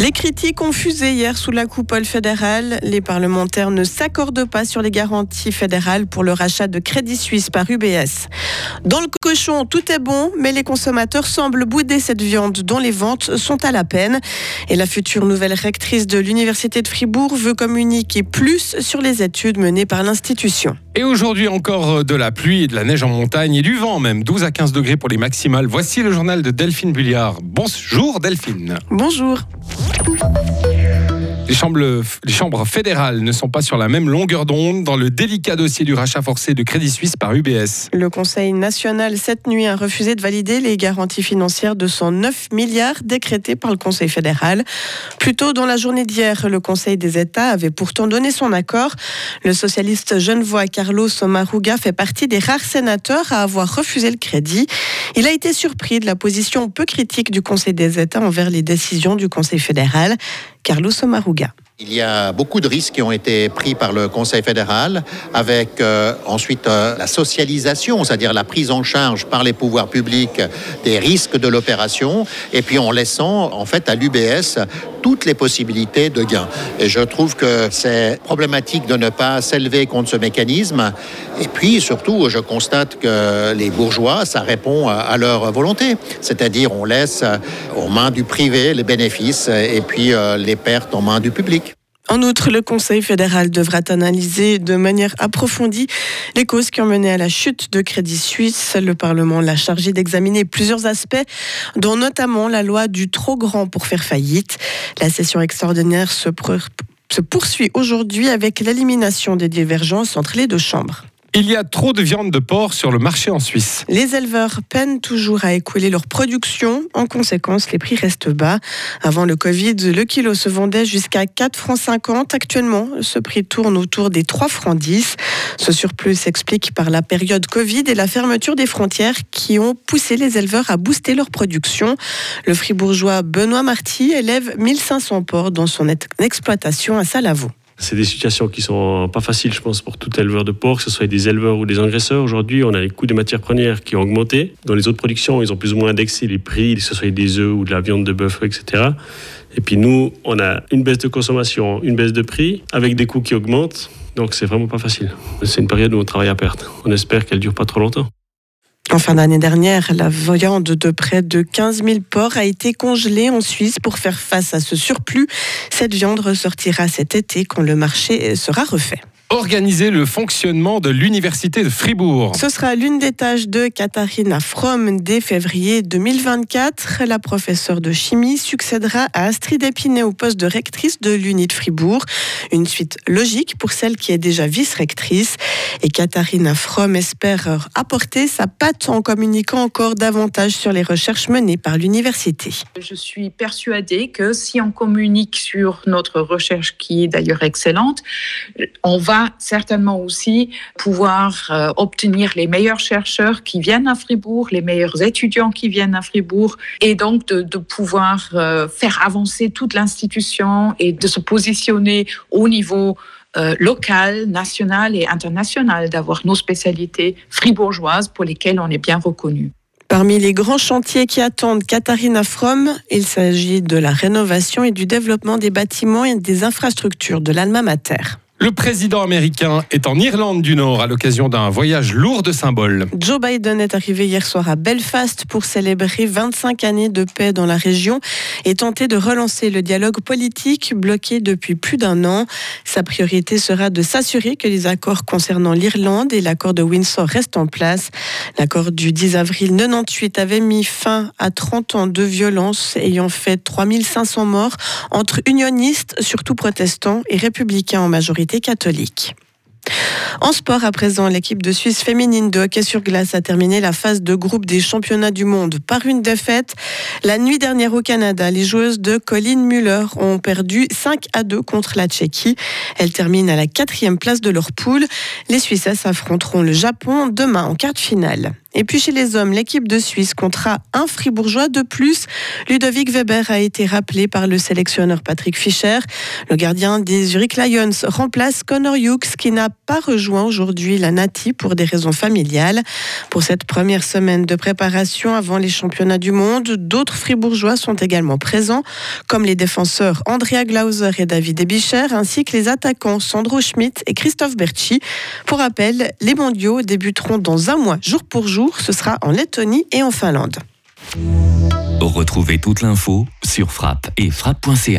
Les critiques ont fusé hier sous la coupole fédérale. Les parlementaires ne s'accordent pas sur les garanties fédérales pour le rachat de Crédit Suisse par UBS. Dans le cochon, tout est bon, mais les consommateurs semblent bouder cette viande dont les ventes sont à la peine. Et la future nouvelle rectrice de l'Université de Fribourg veut communiquer plus sur les études menées par l'institution. Et aujourd'hui encore de la pluie et de la neige en montagne et du vent même, 12 à 15 degrés pour les maximales. Voici le journal de Delphine Bulliard. Bonjour Delphine. Bonjour. Thank you. Les chambres, les chambres, fédérales ne sont pas sur la même longueur d'onde dans le délicat dossier du rachat forcé de Crédit Suisse par UBS. Le Conseil national, cette nuit, a refusé de valider les garanties financières de 109 milliards décrétées par le Conseil fédéral. Plus tôt dans la journée d'hier, le Conseil des États avait pourtant donné son accord. Le socialiste genevois Carlos Maruga fait partie des rares sénateurs à avoir refusé le crédit. Il a été surpris de la position peu critique du Conseil des États envers les décisions du Conseil fédéral. Carlos Omaruga. Il y a beaucoup de risques qui ont été pris par le Conseil fédéral, avec euh, ensuite euh, la socialisation, c'est-à-dire la prise en charge par les pouvoirs publics des risques de l'opération, et puis en laissant en fait à l'UBS toutes les possibilités de gain. Et je trouve que c'est problématique de ne pas s'élever contre ce mécanisme. Et puis surtout, je constate que les bourgeois, ça répond à leur volonté, c'est-à-dire on laisse aux mains du privé les bénéfices et puis euh, les pertes en mains du public. En outre, le Conseil fédéral devra analyser de manière approfondie les causes qui ont mené à la chute de Crédit Suisse. Le Parlement l'a chargé d'examiner plusieurs aspects, dont notamment la loi du trop grand pour faire faillite. La session extraordinaire se, se poursuit aujourd'hui avec l'élimination des divergences entre les deux chambres. Il y a trop de viande de porc sur le marché en Suisse. Les éleveurs peinent toujours à écouler leur production. En conséquence, les prix restent bas. Avant le Covid, le kilo se vendait jusqu'à 4 francs 50. Actuellement, ce prix tourne autour des 3 francs 10. Ce surplus s'explique par la période Covid et la fermeture des frontières qui ont poussé les éleveurs à booster leur production. Le fribourgeois Benoît Marty élève 1500 porcs dans son exploitation à Salavo. C'est des situations qui sont pas faciles, je pense, pour tout éleveur de porc, que ce soit des éleveurs ou des engraisseurs. Aujourd'hui, on a les coûts des matières premières qui ont augmenté. Dans les autres productions, ils ont plus ou moins indexé les prix, que ce soit des œufs ou de la viande de bœuf, etc. Et puis nous, on a une baisse de consommation, une baisse de prix, avec des coûts qui augmentent. Donc c'est vraiment pas facile. C'est une période où on travaille à perte. On espère qu'elle dure pas trop longtemps. En fin d'année dernière, la viande de près de 15 000 porcs a été congelée en Suisse pour faire face à ce surplus. Cette viande ressortira cet été quand le marché sera refait organiser le fonctionnement de l'Université de Fribourg. Ce sera l'une des tâches de Katharina Fromm dès février 2024. La professeure de chimie succédera à Astrid Épinay au poste de rectrice de l'Uni de Fribourg. Une suite logique pour celle qui est déjà vice-rectrice. Et Katharina Fromm espère apporter sa patte en communiquant encore davantage sur les recherches menées par l'université. Je suis persuadée que si on communique sur notre recherche, qui est d'ailleurs excellente, on va certainement aussi pouvoir euh, obtenir les meilleurs chercheurs qui viennent à Fribourg, les meilleurs étudiants qui viennent à Fribourg, et donc de, pouvoir euh, faire avancer toute l'institution et de se positionner au niveau euh, local, national et international, d'avoir nos spécialités fribourgeoises pour lesquelles on est bien reconnu. Parmi les grands chantiers qui attendent Katharina Fromm, il s'agit de la rénovation et du développement des bâtiments et des infrastructures de l'Alma Mater. Le président américain est en Irlande du Nord à l'occasion d'un voyage lourd de symboles. Joe Biden est arrivé hier soir à Belfast pour célébrer 25 années de paix dans la région et tenter de relancer le dialogue politique bloqué depuis plus d'un an. Sa priorité sera de s'assurer que les accords concernant l'Irlande et l'accord de Windsor restent en place. L'accord du 10 avril 98 avait mis fin à 30 ans de violence ayant fait 3500 morts entre unionistes, surtout protestants, et républicains en majorité catholique. En sport, à présent, l'équipe de Suisse féminine de hockey sur glace a terminé la phase de groupe des championnats du monde par une défaite. La nuit dernière au Canada, les joueuses de Colin Muller ont perdu 5 à 2 contre la Tchéquie. Elles terminent à la quatrième place de leur poule. Les Suisses affronteront le Japon demain en quart de finale. Et puis chez les hommes, l'équipe de Suisse comptera un fribourgeois de plus. Ludovic Weber a été rappelé par le sélectionneur Patrick Fischer. Le gardien des Zurich Lions remplace Connor Hughes qui n'a pas rejoint aujourd'hui la Nati pour des raisons familiales. Pour cette première semaine de préparation avant les championnats du monde, d'autres fribourgeois sont également présents, comme les défenseurs Andrea Glauser et David Ebicher, ainsi que les attaquants Sandro Schmidt et Christophe Berchi. Pour rappel, les mondiaux débuteront dans un mois, jour pour jour ce sera en Lettonie et en Finlande. Retrouvez toute l'info sur frappe et frappe.ch.